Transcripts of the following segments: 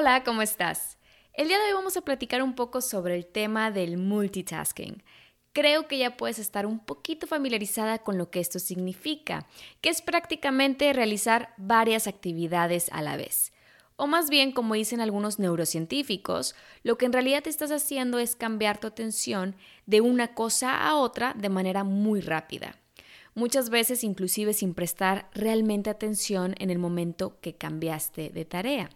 Hola, ¿cómo estás? El día de hoy vamos a platicar un poco sobre el tema del multitasking. Creo que ya puedes estar un poquito familiarizada con lo que esto significa, que es prácticamente realizar varias actividades a la vez. O más bien, como dicen algunos neurocientíficos, lo que en realidad te estás haciendo es cambiar tu atención de una cosa a otra de manera muy rápida. Muchas veces inclusive sin prestar realmente atención en el momento que cambiaste de tarea.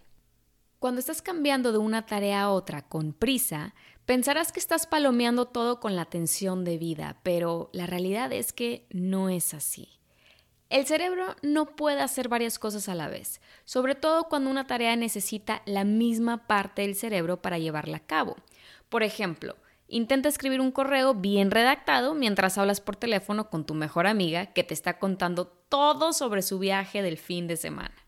Cuando estás cambiando de una tarea a otra con prisa, pensarás que estás palomeando todo con la atención debida, pero la realidad es que no es así. El cerebro no puede hacer varias cosas a la vez, sobre todo cuando una tarea necesita la misma parte del cerebro para llevarla a cabo. Por ejemplo, intenta escribir un correo bien redactado mientras hablas por teléfono con tu mejor amiga que te está contando todo sobre su viaje del fin de semana.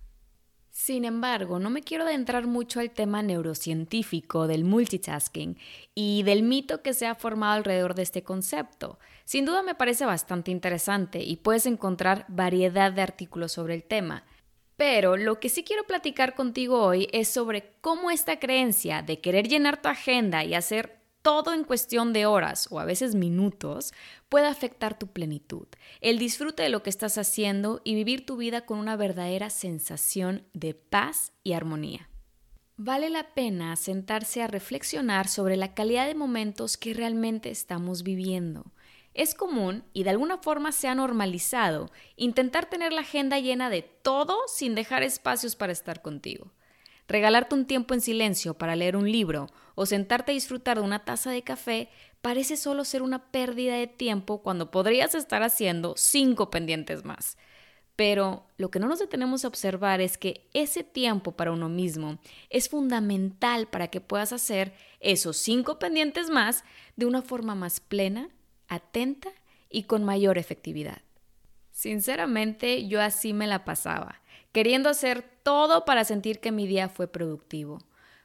Sin embargo, no me quiero adentrar mucho al tema neurocientífico del multitasking y del mito que se ha formado alrededor de este concepto. Sin duda me parece bastante interesante y puedes encontrar variedad de artículos sobre el tema. Pero lo que sí quiero platicar contigo hoy es sobre cómo esta creencia de querer llenar tu agenda y hacer todo en cuestión de horas o a veces minutos puede afectar tu plenitud, el disfrute de lo que estás haciendo y vivir tu vida con una verdadera sensación de paz y armonía. Vale la pena sentarse a reflexionar sobre la calidad de momentos que realmente estamos viviendo. Es común y de alguna forma se ha normalizado intentar tener la agenda llena de todo sin dejar espacios para estar contigo. Regalarte un tiempo en silencio para leer un libro o sentarte a disfrutar de una taza de café parece solo ser una pérdida de tiempo cuando podrías estar haciendo cinco pendientes más. Pero lo que no nos detenemos a observar es que ese tiempo para uno mismo es fundamental para que puedas hacer esos cinco pendientes más de una forma más plena, atenta y con mayor efectividad. Sinceramente, yo así me la pasaba queriendo hacer todo para sentir que mi día fue productivo.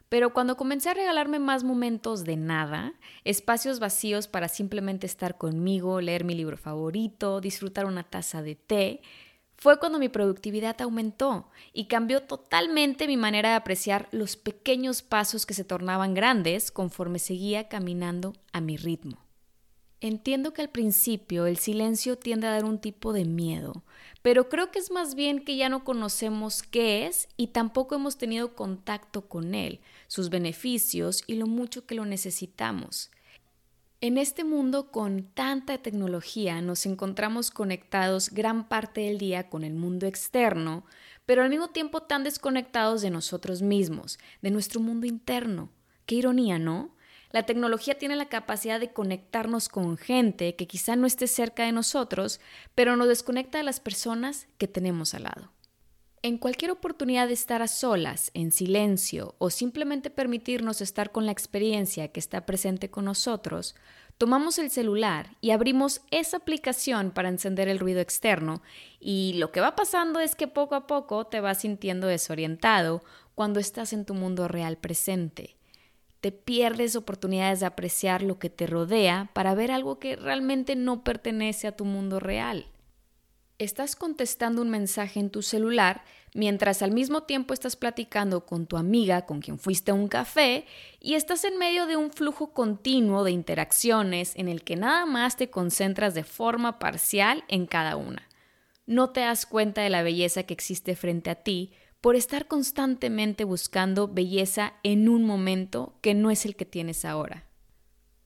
Pero cuando comencé a regalarme más momentos de nada, espacios vacíos para simplemente estar conmigo, leer mi libro favorito, disfrutar una taza de té, fue cuando mi productividad aumentó y cambió totalmente mi manera de apreciar los pequeños pasos que se tornaban grandes conforme seguía caminando a mi ritmo. Entiendo que al principio el silencio tiende a dar un tipo de miedo, pero creo que es más bien que ya no conocemos qué es y tampoco hemos tenido contacto con él, sus beneficios y lo mucho que lo necesitamos. En este mundo con tanta tecnología nos encontramos conectados gran parte del día con el mundo externo, pero al mismo tiempo tan desconectados de nosotros mismos, de nuestro mundo interno. Qué ironía, ¿no? La tecnología tiene la capacidad de conectarnos con gente que quizá no esté cerca de nosotros, pero nos desconecta de las personas que tenemos al lado. En cualquier oportunidad de estar a solas, en silencio o simplemente permitirnos estar con la experiencia que está presente con nosotros, tomamos el celular y abrimos esa aplicación para encender el ruido externo y lo que va pasando es que poco a poco te vas sintiendo desorientado cuando estás en tu mundo real presente te pierdes oportunidades de apreciar lo que te rodea para ver algo que realmente no pertenece a tu mundo real. Estás contestando un mensaje en tu celular mientras al mismo tiempo estás platicando con tu amiga con quien fuiste a un café y estás en medio de un flujo continuo de interacciones en el que nada más te concentras de forma parcial en cada una. No te das cuenta de la belleza que existe frente a ti por estar constantemente buscando belleza en un momento que no es el que tienes ahora.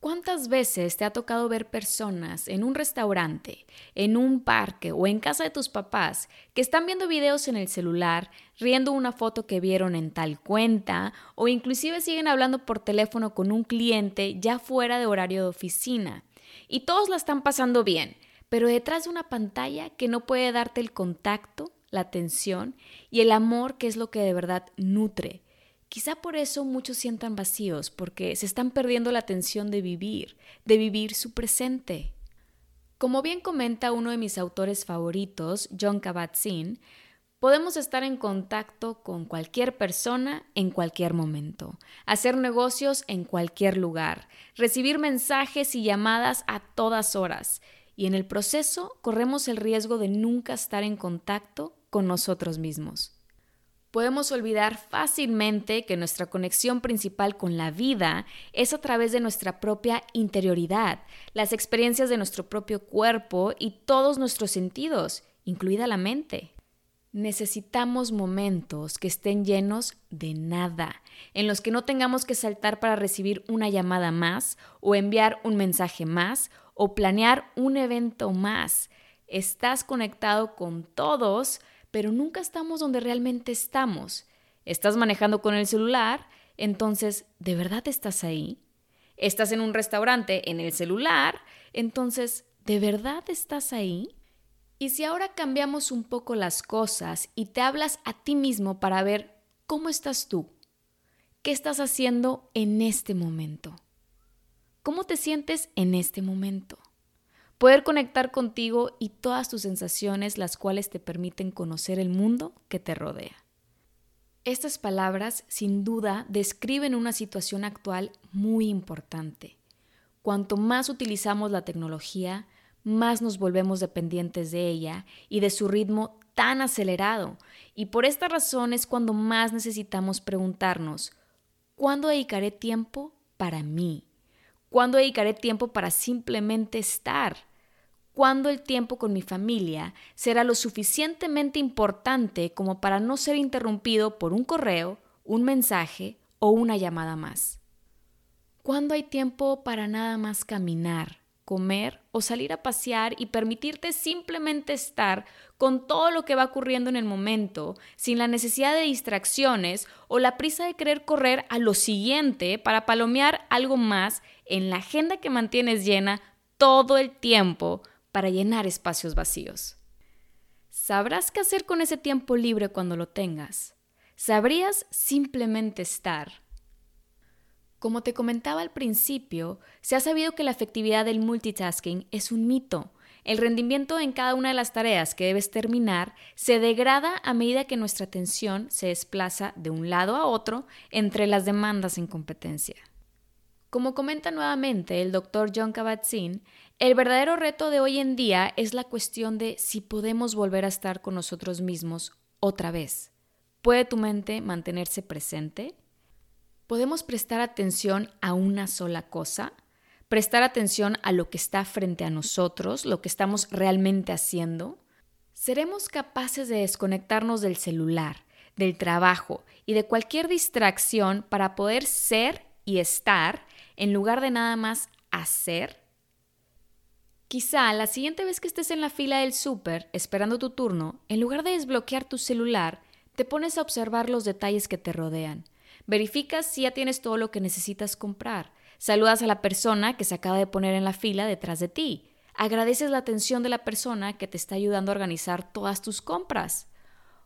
¿Cuántas veces te ha tocado ver personas en un restaurante, en un parque o en casa de tus papás que están viendo videos en el celular, riendo una foto que vieron en tal cuenta o inclusive siguen hablando por teléfono con un cliente ya fuera de horario de oficina? Y todos la están pasando bien, pero detrás de una pantalla que no puede darte el contacto, la atención y el amor que es lo que de verdad nutre, Quizá por eso muchos sientan vacíos, porque se están perdiendo la atención de vivir, de vivir su presente. Como bien comenta uno de mis autores favoritos, John Kabat-Zinn, podemos estar en contacto con cualquier persona en cualquier momento, hacer negocios en cualquier lugar, recibir mensajes y llamadas a todas horas, y en el proceso corremos el riesgo de nunca estar en contacto con nosotros mismos podemos olvidar fácilmente que nuestra conexión principal con la vida es a través de nuestra propia interioridad, las experiencias de nuestro propio cuerpo y todos nuestros sentidos, incluida la mente. Necesitamos momentos que estén llenos de nada, en los que no tengamos que saltar para recibir una llamada más o enviar un mensaje más o planear un evento más. Estás conectado con todos, pero nunca estamos donde realmente estamos. Estás manejando con el celular, entonces, ¿de verdad estás ahí? Estás en un restaurante en el celular, entonces, ¿de verdad estás ahí? Y si ahora cambiamos un poco las cosas y te hablas a ti mismo para ver cómo estás tú, qué estás haciendo en este momento, cómo te sientes en este momento poder conectar contigo y todas tus sensaciones las cuales te permiten conocer el mundo que te rodea. Estas palabras sin duda describen una situación actual muy importante. Cuanto más utilizamos la tecnología, más nos volvemos dependientes de ella y de su ritmo tan acelerado. Y por esta razón es cuando más necesitamos preguntarnos, ¿cuándo dedicaré tiempo para mí? ¿Cuándo dedicaré tiempo para simplemente estar? ¿Cuándo el tiempo con mi familia será lo suficientemente importante como para no ser interrumpido por un correo, un mensaje o una llamada más? ¿Cuándo hay tiempo para nada más caminar, comer o salir a pasear y permitirte simplemente estar con todo lo que va ocurriendo en el momento, sin la necesidad de distracciones o la prisa de querer correr a lo siguiente para palomear algo más en la agenda que mantienes llena todo el tiempo para llenar espacios vacíos. Sabrás qué hacer con ese tiempo libre cuando lo tengas. Sabrías simplemente estar como te comentaba al principio, se ha sabido que la efectividad del multitasking es un mito. El rendimiento en cada una de las tareas que debes terminar se degrada a medida que nuestra atención se desplaza de un lado a otro entre las demandas en competencia. Como comenta nuevamente el doctor John Kabat-Zinn, el verdadero reto de hoy en día es la cuestión de si podemos volver a estar con nosotros mismos otra vez. ¿Puede tu mente mantenerse presente? ¿Podemos prestar atención a una sola cosa? ¿Prestar atención a lo que está frente a nosotros, lo que estamos realmente haciendo? ¿Seremos capaces de desconectarnos del celular, del trabajo y de cualquier distracción para poder ser y estar en lugar de nada más hacer? Quizá la siguiente vez que estés en la fila del súper esperando tu turno, en lugar de desbloquear tu celular, te pones a observar los detalles que te rodean Verificas si ya tienes todo lo que necesitas comprar. Saludas a la persona que se acaba de poner en la fila detrás de ti. Agradeces la atención de la persona que te está ayudando a organizar todas tus compras.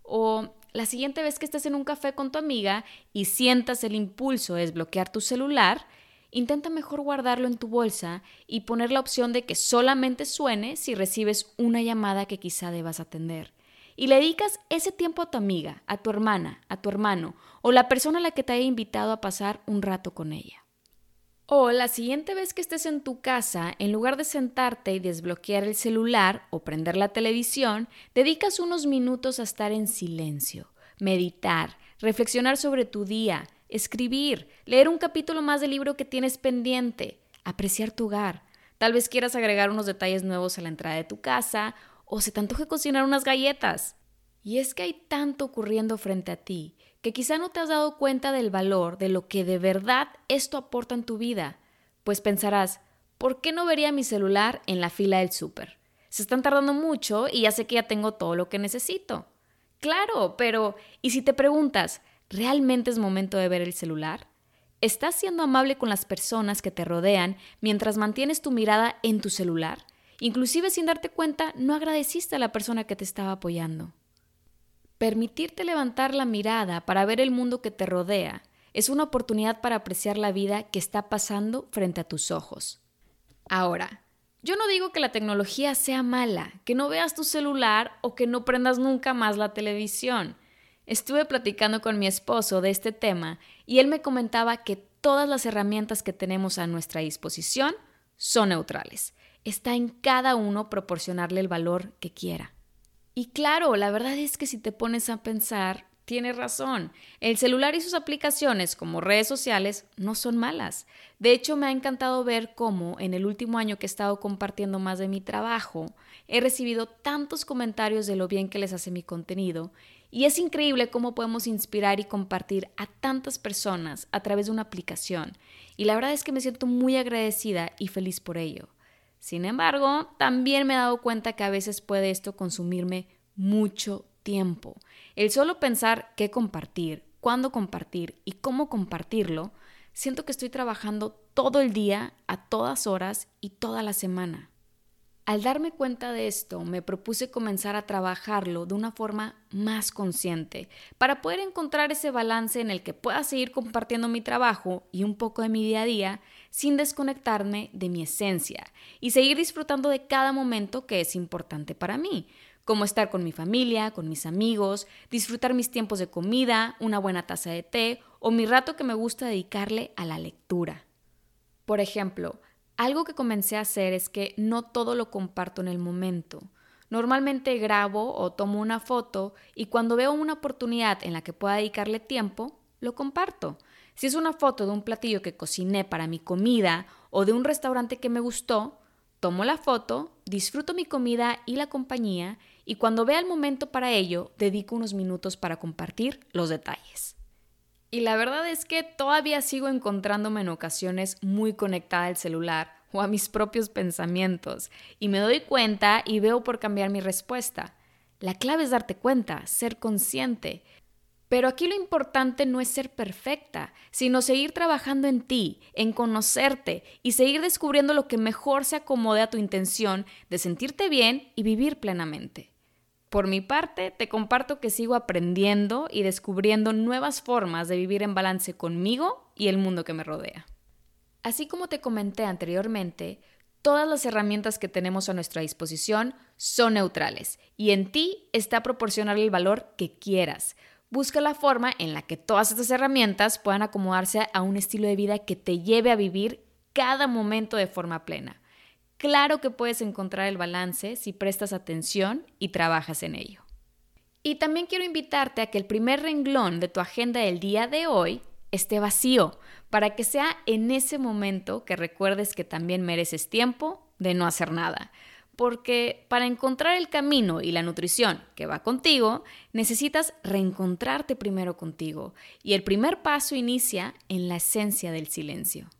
O la siguiente vez que estés en un café con tu amiga y sientas el impulso de desbloquear tu celular, intenta mejor guardarlo en tu bolsa y poner la opción de que solamente suene si recibes una llamada que quizá debas atender y le dedicas ese tiempo a tu amiga, a tu hermana, a tu hermano o la persona a la que te haya invitado a pasar un rato con ella. O la siguiente vez que estés en tu casa, en lugar de sentarte y desbloquear el celular o prender la televisión, dedicas unos minutos a estar en silencio, meditar, reflexionar sobre tu día, escribir, leer un capítulo más del libro que tienes pendiente, apreciar tu hogar. Tal vez quieras agregar unos detalles nuevos a la entrada de tu casa o se te antoje cocinar unas galletas. Y es que hay tanto ocurriendo frente a ti que quizá no te has dado cuenta del valor de lo que de verdad esto aporta en tu vida, pues pensarás, ¿por qué no vería mi celular en la fila del súper? Se están tardando mucho y ya sé que ya tengo todo lo que necesito. Claro, pero ¿y si te preguntas, ¿realmente es momento de ver el celular? ¿Estás siendo amable con las personas que te rodean mientras mantienes tu mirada en tu celular? Inclusive sin darte cuenta, no agradeciste a la persona que te estaba apoyando. Permitirte levantar la mirada para ver el mundo que te rodea es una oportunidad para apreciar la vida que está pasando frente a tus ojos. Ahora, yo no digo que la tecnología sea mala, que no veas tu celular o que no prendas nunca más la televisión. Estuve platicando con mi esposo de este tema y él me comentaba que todas las herramientas que tenemos a nuestra disposición son neutrales. Está en cada uno proporcionarle el valor que quiera. Y claro, la verdad es que si te pones a pensar, tiene razón. El celular y sus aplicaciones como redes sociales no son malas. De hecho, me ha encantado ver cómo en el último año que he estado compartiendo más de mi trabajo, he recibido tantos comentarios de lo bien que les hace mi contenido y es increíble cómo podemos inspirar y compartir a tantas personas a través de una aplicación. Y la verdad es que me siento muy agradecida y feliz por ello. Sin embargo, también me he dado cuenta que a veces puede esto consumirme mucho tiempo. El solo pensar qué compartir, cuándo compartir y cómo compartirlo, siento que estoy trabajando todo el día, a todas horas y toda la semana. Al darme cuenta de esto, me propuse comenzar a trabajarlo de una forma más consciente, para poder encontrar ese balance en el que pueda seguir compartiendo mi trabajo y un poco de mi día a día sin desconectarme de mi esencia y seguir disfrutando de cada momento que es importante para mí, como estar con mi familia, con mis amigos, disfrutar mis tiempos de comida, una buena taza de té o mi rato que me gusta dedicarle a la lectura. Por ejemplo, algo que comencé a hacer es que no todo lo comparto en el momento. Normalmente grabo o tomo una foto y cuando veo una oportunidad en la que pueda dedicarle tiempo, lo comparto. Si es una foto de un platillo que cociné para mi comida o de un restaurante que me gustó, tomo la foto, disfruto mi comida y la compañía y cuando vea el momento para ello, dedico unos minutos para compartir los detalles. Y la verdad es que todavía sigo encontrándome en ocasiones muy conectada al celular o a mis propios pensamientos, y me doy cuenta y veo por cambiar mi respuesta. La clave es darte cuenta, ser consciente. Pero aquí lo importante no es ser perfecta, sino seguir trabajando en ti, en conocerte y seguir descubriendo lo que mejor se acomode a tu intención de sentirte bien y vivir plenamente. Por mi parte, te comparto que sigo aprendiendo y descubriendo nuevas formas de vivir en balance conmigo y el mundo que me rodea. Así como te comenté anteriormente, todas las herramientas que tenemos a nuestra disposición son neutrales y en ti está proporcionar el valor que quieras. Busca la forma en la que todas estas herramientas puedan acomodarse a un estilo de vida que te lleve a vivir cada momento de forma plena. Claro que puedes encontrar el balance si prestas atención y trabajas en ello. Y también quiero invitarte a que el primer renglón de tu agenda del día de hoy esté vacío, para que sea en ese momento que recuerdes que también mereces tiempo de no hacer nada. Porque para encontrar el camino y la nutrición que va contigo, necesitas reencontrarte primero contigo. Y el primer paso inicia en la esencia del silencio.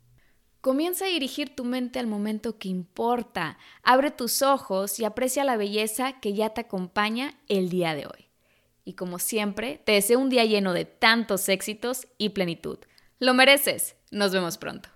Comienza a dirigir tu mente al momento que importa. Abre tus ojos y aprecia la belleza que ya te acompaña el día de hoy. Y como siempre, te deseo un día lleno de tantos éxitos y plenitud. Lo mereces. Nos vemos pronto.